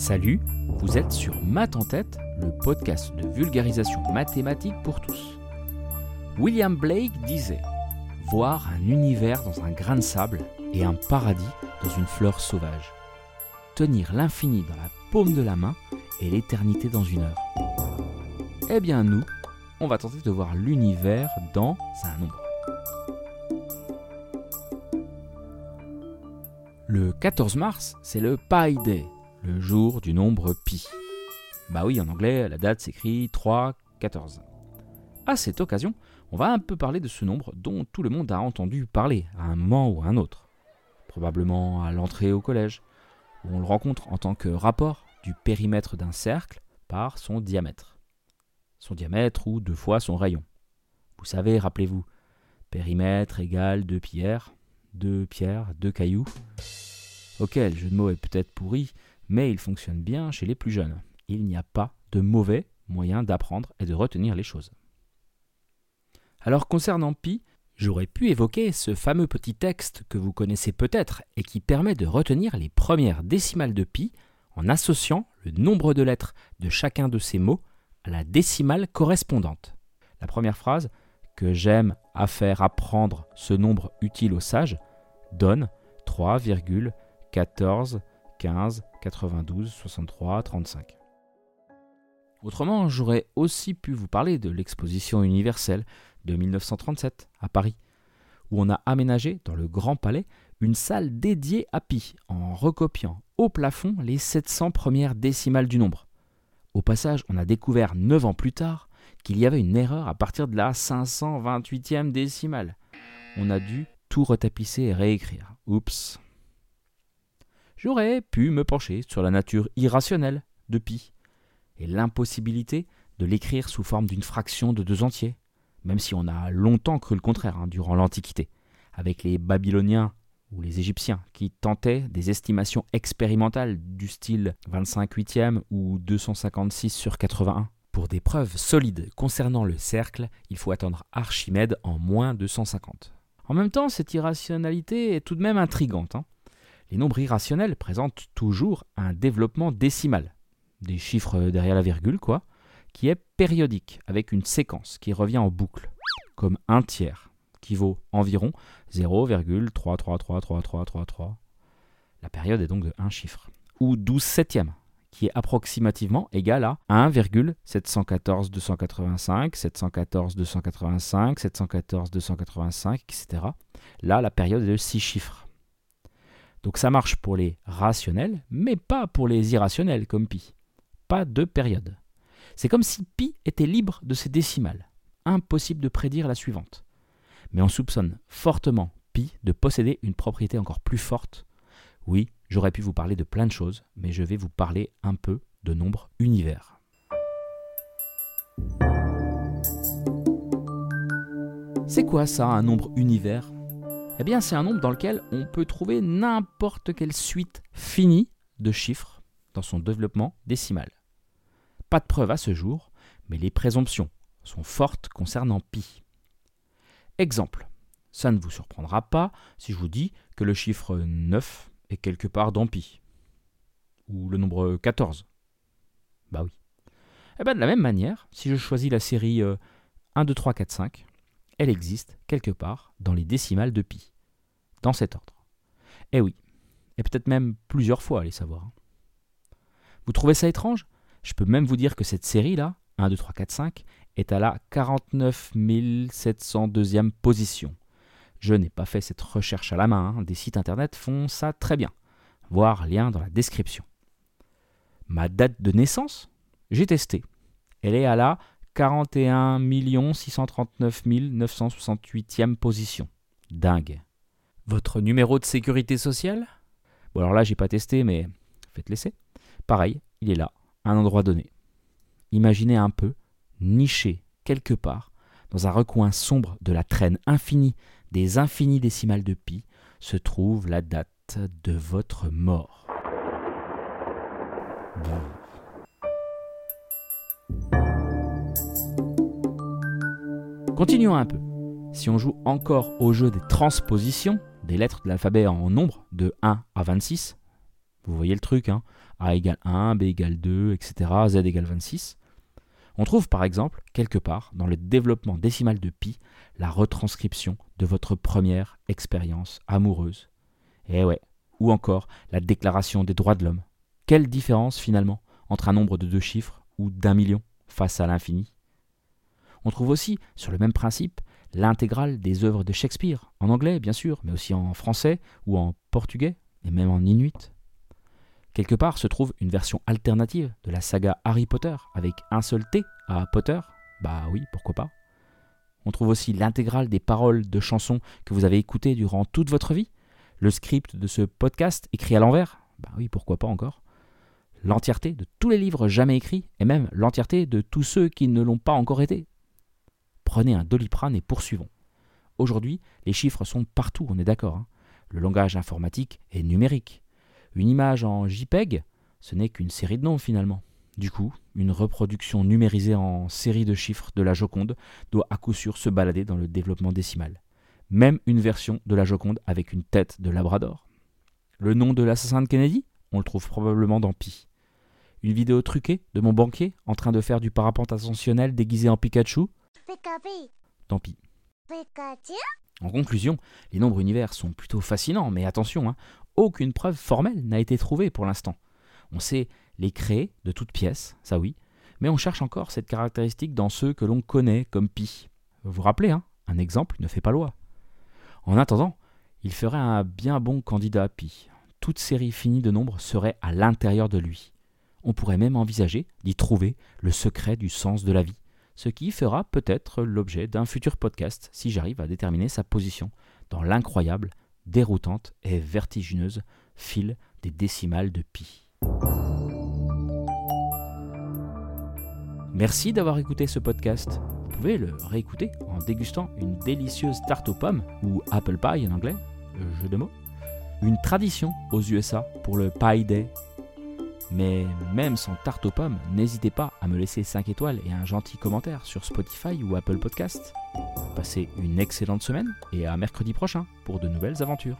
Salut, vous êtes sur Math en tête, le podcast de vulgarisation mathématique pour tous. William Blake disait Voir un univers dans un grain de sable et un paradis dans une fleur sauvage. Tenir l'infini dans la paume de la main et l'éternité dans une heure. Eh bien nous, on va tenter de voir l'univers dans un nombre. Le 14 mars, c'est le Pi Day, le jour du nombre pi. Bah oui, en anglais, la date s'écrit 3, 14. À cette occasion, on va un peu parler de ce nombre dont tout le monde a entendu parler à un moment ou à un autre. Probablement à l'entrée au collège, où on le rencontre en tant que rapport du périmètre d'un cercle par son diamètre. Son diamètre ou deux fois son rayon. Vous savez, rappelez-vous, périmètre égale deux pierres, deux pierres, deux cailloux. Ok, le jeu de mots est peut-être pourri, mais il fonctionne bien chez les plus jeunes. Il n'y a pas de mauvais moyen d'apprendre et de retenir les choses. Alors concernant pi, j'aurais pu évoquer ce fameux petit texte que vous connaissez peut-être et qui permet de retenir les premières décimales de pi en associant le nombre de lettres de chacun de ces mots à la décimale correspondante. La première phrase, que j'aime à faire apprendre ce nombre utile aux sages, donne 3,14 15, 92, 63, 35. Autrement, j'aurais aussi pu vous parler de l'exposition universelle de 1937 à Paris, où on a aménagé dans le Grand Palais une salle dédiée à pi en recopiant au plafond les 700 premières décimales du nombre. Au passage, on a découvert 9 ans plus tard qu'il y avait une erreur à partir de la 528e décimale. On a dû tout retapisser et réécrire. Oups j'aurais pu me pencher sur la nature irrationnelle de pi et l'impossibilité de l'écrire sous forme d'une fraction de deux entiers, même si on a longtemps cru le contraire hein, durant l'Antiquité, avec les Babyloniens ou les Égyptiens qui tentaient des estimations expérimentales du style 25 huitième ou 256 sur 81. Pour des preuves solides concernant le cercle, il faut attendre Archimède en moins 250. En même temps, cette irrationalité est tout de même intrigante. Hein les nombres irrationnels présentent toujours un développement décimal, des chiffres derrière la virgule, quoi, qui est périodique, avec une séquence qui revient en boucle, comme un tiers, qui vaut environ 0,333333. La période est donc de un chiffre. Ou 12 septièmes, qui est approximativement égal à 1,714 285, 714 285, 714 285, etc. Là, la période est de 6 chiffres. Donc ça marche pour les rationnels, mais pas pour les irrationnels comme pi. Pas de période. C'est comme si pi était libre de ses décimales. Impossible de prédire la suivante. Mais on soupçonne fortement pi de posséder une propriété encore plus forte. Oui, j'aurais pu vous parler de plein de choses, mais je vais vous parler un peu de nombre univers. C'est quoi ça, un nombre univers? Eh bien, c'est un nombre dans lequel on peut trouver n'importe quelle suite finie de chiffres dans son développement décimal. Pas de preuve à ce jour, mais les présomptions sont fortes concernant pi. Exemple, ça ne vous surprendra pas si je vous dis que le chiffre 9 est quelque part dans pi. Ou le nombre 14. Bah oui. Eh bien de la même manière, si je choisis la série 1, 2, 3, 4, 5, elle existe quelque part dans les décimales de pi, dans cet ordre. Eh oui, et peut-être même plusieurs fois, allez savoir. Vous trouvez ça étrange? Je peux même vous dire que cette série-là, 1, 2, 3, 4, 5, est à la 49 702e position. Je n'ai pas fait cette recherche à la main, hein. des sites internet font ça très bien. Voir lien dans la description. Ma date de naissance? J'ai testé. Elle est à la 41 639 968e position. Dingue. Votre numéro de sécurité sociale? Bon alors là j'ai pas testé mais faites laisser. Pareil, il est là, un endroit donné. Imaginez un peu, niché quelque part, dans un recoin sombre de la traîne infinie des infinis décimales de pi, se trouve la date de votre mort. Continuons un peu. Si on joue encore au jeu des transpositions, des lettres de l'alphabet en nombre, de 1 à 26, Vous voyez le truc, hein A égale 1, B égale 2, etc., Z égale 26. On trouve par exemple, quelque part, dans le développement décimal de pi, la retranscription de votre première expérience amoureuse. Eh ouais, ou encore la déclaration des droits de l'homme. Quelle différence finalement entre un nombre de deux chiffres ou d'un million face à l'infini? On trouve aussi, sur le même principe, l'intégrale des œuvres de Shakespeare, en anglais bien sûr, mais aussi en français ou en portugais, et même en inuit. Quelque part se trouve une version alternative de la saga Harry Potter, avec un seul T à Potter. Bah oui, pourquoi pas. On trouve aussi l'intégrale des paroles de chansons que vous avez écoutées durant toute votre vie. Le script de ce podcast écrit à l'envers. Bah oui, pourquoi pas encore. L'entièreté de tous les livres jamais écrits, et même l'entièreté de tous ceux qui ne l'ont pas encore été. Prenez un doliprane et poursuivons. Aujourd'hui, les chiffres sont partout, on est d'accord. Hein. Le langage informatique est numérique. Une image en JPEG, ce n'est qu'une série de noms finalement. Du coup, une reproduction numérisée en série de chiffres de la Joconde doit à coup sûr se balader dans le développement décimal. Même une version de la Joconde avec une tête de Labrador. Le nom de l'assassin de Kennedy? On le trouve probablement dans Pi. Une vidéo truquée de mon banquier en train de faire du parapente ascensionnel déguisé en Pikachu? Tant pis. En conclusion, les nombres univers sont plutôt fascinants, mais attention, hein, aucune preuve formelle n'a été trouvée pour l'instant. On sait les créer de toutes pièces, ça oui, mais on cherche encore cette caractéristique dans ceux que l'on connaît comme pi. Vous vous rappelez, hein, un exemple ne fait pas loi. En attendant, il ferait un bien bon candidat à pi. Toute série finie de nombres serait à l'intérieur de lui. On pourrait même envisager d'y trouver le secret du sens de la vie, ce qui fera peut-être l'objet d'un futur podcast si j'arrive à déterminer sa position dans l'incroyable déroutante et vertigineuse file des décimales de pi. Merci d'avoir écouté ce podcast. Vous pouvez le réécouter en dégustant une délicieuse tarte aux pommes, ou apple pie en anglais, jeu de mots. Une tradition aux USA pour le Pie Day. Mais même sans tarte aux pommes, n'hésitez pas à me laisser 5 étoiles et un gentil commentaire sur Spotify ou Apple Podcast. Passez une excellente semaine et à mercredi prochain pour de nouvelles aventures.